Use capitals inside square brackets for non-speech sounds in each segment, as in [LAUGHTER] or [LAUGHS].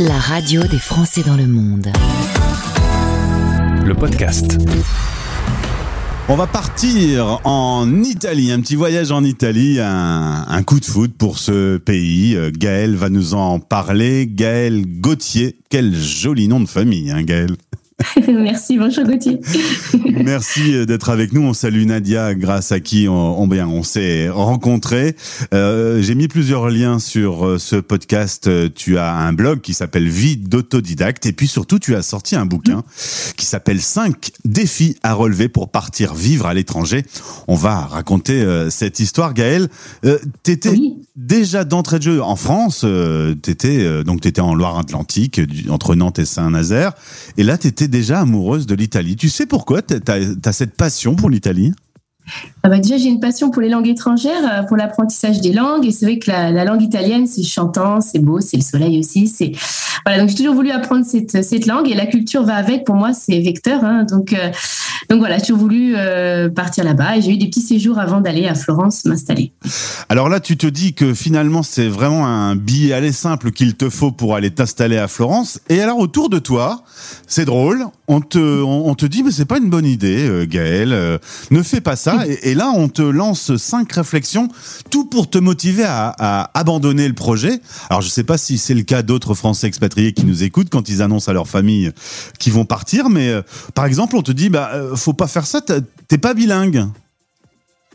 la radio des Français dans le monde. Le podcast. On va partir en Italie, un petit voyage en Italie, un, un coup de foot pour ce pays. Euh, Gaël va nous en parler. Gaël Gauthier, quel joli nom de famille, hein, Gaël. [LAUGHS] Merci, bonjour Gauthier. [LAUGHS] Merci euh, d'être avec nous. On salue Nadia, grâce à qui on, on, bien, on s'est rencontrés. Euh, J'ai mis plusieurs liens sur euh, ce podcast. Tu as un blog qui s'appelle Vie d'autodidacte. Et puis surtout, tu as sorti un bouquin qui s'appelle 5 défis à relever pour partir vivre à l'étranger. On va raconter euh, cette histoire. Gaëlle, euh, t'étais oui. déjà d'entrée de jeu en France. t'étais donc t'étais en Loire-Atlantique, entre Nantes et Saint-Nazaire. Et là, t'étais déjà amoureuse de l'Italie. Tu sais pourquoi tu as, cette passion pour l'Italie? Ah bah déjà, j'ai une passion pour les langues étrangères, pour l'apprentissage des langues. Et c'est vrai que la, la langue italienne, c'est chantant, c'est beau, c'est le soleil aussi. Voilà. Donc j'ai toujours voulu apprendre cette, cette langue et la culture va avec. Pour moi, c'est vecteur. Hein, donc euh, donc voilà, j'ai toujours voulu euh, partir là-bas et j'ai eu des petits séjours avant d'aller à Florence m'installer. Alors là, tu te dis que finalement, c'est vraiment un billet aller simple qu'il te faut pour aller t'installer à Florence. Et alors autour de toi, c'est drôle. On te on, te dit mais c'est pas une bonne idée, euh, Gaël. Euh, ne fais pas ça. Et, là, on te lance cinq réflexions, tout pour te motiver à, abandonner le projet. Alors je sais pas si c'est le cas d'autres Français expatriés qui nous écoutent quand ils annoncent à leur famille qu'ils vont partir, mais par exemple, on te dit bah faut pas faire ça, t'es pas bilingue.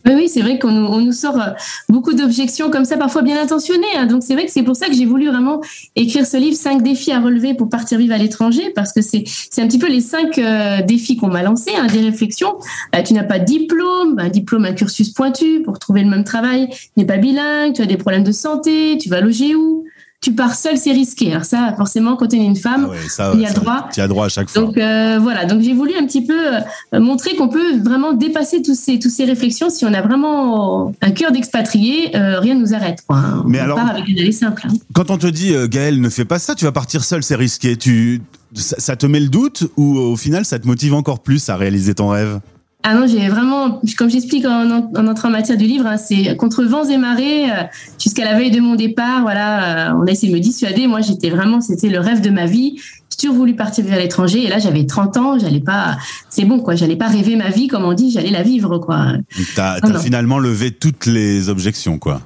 Oui, c'est vrai qu'on nous, on nous sort beaucoup d'objections comme ça, parfois bien intentionnées. Hein. Donc, c'est vrai que c'est pour ça que j'ai voulu vraiment écrire ce livre, 5 défis à relever pour partir vivre à l'étranger, parce que c'est, c'est un petit peu les cinq euh, défis qu'on m'a lancés, hein, des réflexions. Euh, tu n'as pas de diplôme, un diplôme, un cursus pointu pour trouver le même travail, tu n'es pas bilingue, tu as des problèmes de santé, tu vas loger où? Tu pars seul, c'est risqué. Alors ça, forcément, quand tu es une femme, ah ouais, ça, il y a ça, droit. Tu as droit à chaque fois. Donc euh, voilà. Donc j'ai voulu un petit peu euh, montrer qu'on peut vraiment dépasser tous ces tous ces réflexions. Si on a vraiment un cœur d'expatrié, euh, rien ne nous arrête. Quoi. Mais on alors, part avec une allée simple. Hein. Quand on te dit euh, Gaël, ne fais pas ça, tu vas partir seul, c'est risqué. Tu ça, ça te met le doute ou au final, ça te motive encore plus à réaliser ton rêve? Ah non, j'ai vraiment, comme j'explique en, en, entrant en matière du livre, hein, c'est contre vents et marées, euh, jusqu'à la veille de mon départ, voilà, euh, on a essayé de me dissuader. Moi, j'étais vraiment, c'était le rêve de ma vie. J'ai toujours voulu partir à l'étranger, et là, j'avais 30 ans, j'allais pas, c'est bon, quoi, j'allais pas rêver ma vie, comme on dit, j'allais la vivre, quoi. T'as as finalement levé toutes les objections, quoi.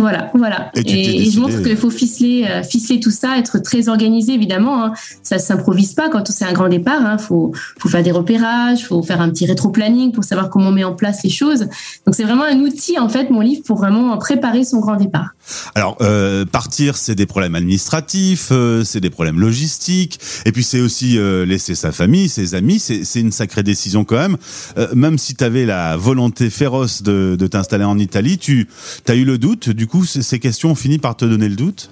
Voilà, voilà. Et, et, et je montre qu'il faut ficeler, euh, ficeler tout ça, être très organisé, évidemment. Hein. Ça ne s'improvise pas quand c'est un grand départ. Il hein. faut, faut faire des repérages, il faut faire un petit rétro-planning pour savoir comment on met en place les choses. Donc, c'est vraiment un outil, en fait, mon livre, pour vraiment préparer son grand départ. Alors, euh, partir, c'est des problèmes administratifs, euh, c'est des problèmes logistiques, et puis c'est aussi euh, laisser sa famille, ses amis. C'est une sacrée décision quand même. Euh, même si tu avais la volonté féroce de, de t'installer en Italie, tu as eu le doute. Du coup, ces questions ont fini par te donner le doute?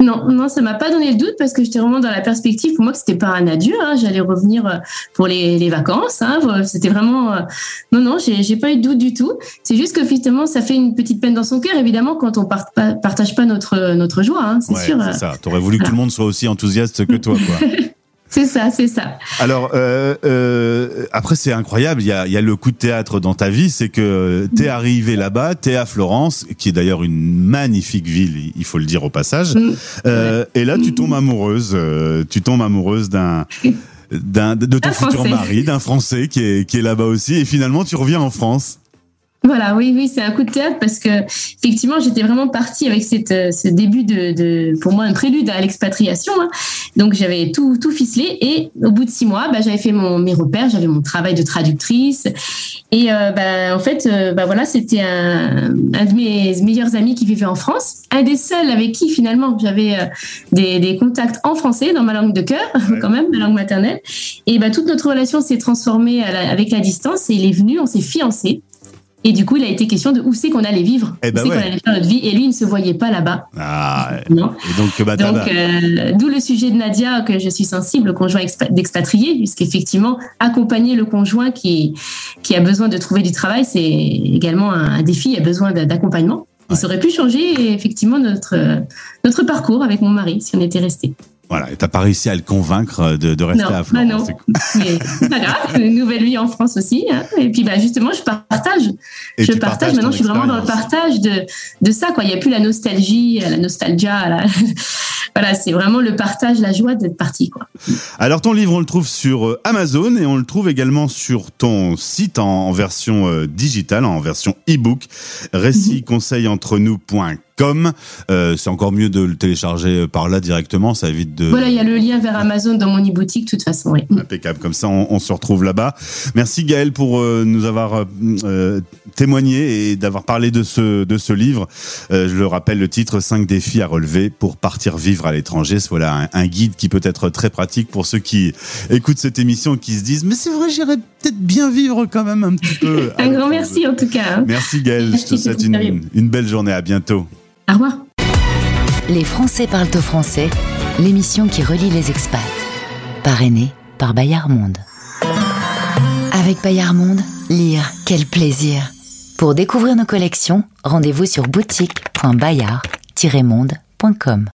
Non, non, ça m'a pas donné le doute parce que j'étais vraiment dans la perspective pour moi que c'était pas un adieu. Hein, J'allais revenir pour les, les vacances. Hein, c'était vraiment euh, non, non, j'ai pas eu de doute du tout. C'est juste que finalement, ça fait une petite peine dans son cœur, évidemment, quand on part, pas, partage pas notre notre joie. Hein, c'est ouais, sûr. C'est ça. T'aurais voulu que tout le monde soit aussi enthousiaste que toi, quoi. [LAUGHS] C'est ça, c'est ça. Alors euh, euh, après c'est incroyable, il y a, y a le coup de théâtre dans ta vie, c'est que t'es arrivé là-bas, t'es à Florence, qui est d'ailleurs une magnifique ville, il faut le dire au passage. Euh, et là tu tombes amoureuse, euh, tu tombes amoureuse d'un d'un de ton futur mari, d'un Français qui est qui est là-bas aussi, et finalement tu reviens en France. Voilà, oui, oui, c'est un coup de théâtre parce que effectivement, j'étais vraiment partie avec cette, ce début de, de, pour moi, un prélude à l'expatriation. Hein. Donc, j'avais tout, tout ficelé et au bout de six mois, bah, j'avais fait mon, mes repères, j'avais mon travail de traductrice et euh, bah, en fait, euh, bah, voilà, c'était un, un de mes meilleurs amis qui vivait en France, un des seuls avec qui finalement j'avais euh, des, des, contacts en français dans ma langue de cœur, [LAUGHS] ouais. quand même, ma langue maternelle. Et bah, toute notre relation s'est transformée à la, avec la distance et il est venu, on s'est fiancés. Et du coup, il a été question de où c'est qu'on allait vivre, eh ben où c'est ouais. qu'on allait faire notre vie. Et lui, il ne se voyait pas là-bas. Ah, non. Et donc, bah, donc euh, d'où le sujet de Nadia, que je suis sensible, le conjoint d'expatrié, puisqu'effectivement, accompagner le conjoint qui, qui a besoin de trouver du travail, c'est également un, défi, il a besoin d'accompagnement. Ouais. Ça aurait pu changer, effectivement, notre, notre parcours avec mon mari, si on était resté. Voilà, et t'as pas réussi à le convaincre de, de rester Non, à bah Florence. non. c'est [LAUGHS] cool. Mais pas grave, une nouvelle vie en France aussi. hein. Et puis bah, justement, je partage. Et je partage. Maintenant, je suis vraiment dans le partage de, de ça. Quoi. Il n'y a plus la nostalgie, la nostalgia. la- [LAUGHS] voilà, c'est vraiment le partage, la joie d'être parti. Quoi. Alors ton livre, on le trouve sur euh, Amazon et on le trouve également sur ton site en, en version euh, digitale, en version e-book, Euh, c'est encore mieux de le télécharger par là directement, ça évite de... Voilà, il y a le lien vers Amazon dans mon e-boutique, de toute façon. Oui. Impeccable, comme ça on, on se retrouve là-bas. Merci Gaël pour euh, nous avoir euh, euh, témoigné et d'avoir parlé de ce, de ce livre. Euh, je le rappelle, le titre 5 défis à relever pour partir vivre à l'étranger. Voilà un, un guide qui peut être très pratique pour ceux qui écoutent cette émission et qui se disent mais c'est vrai, j'irais peut-être bien vivre quand même un petit peu. [LAUGHS] Un grand merci en tout cas. hein. Merci Gaël, je te souhaite une, une belle journée. À bientôt. Les Français parlent au français, l'émission qui relie les expats. Parrainée par Bayard Monde. Avec Bayard Monde, lire, quel plaisir. Pour découvrir nos collections, rendez-vous sur boutique.bayard-monde.com.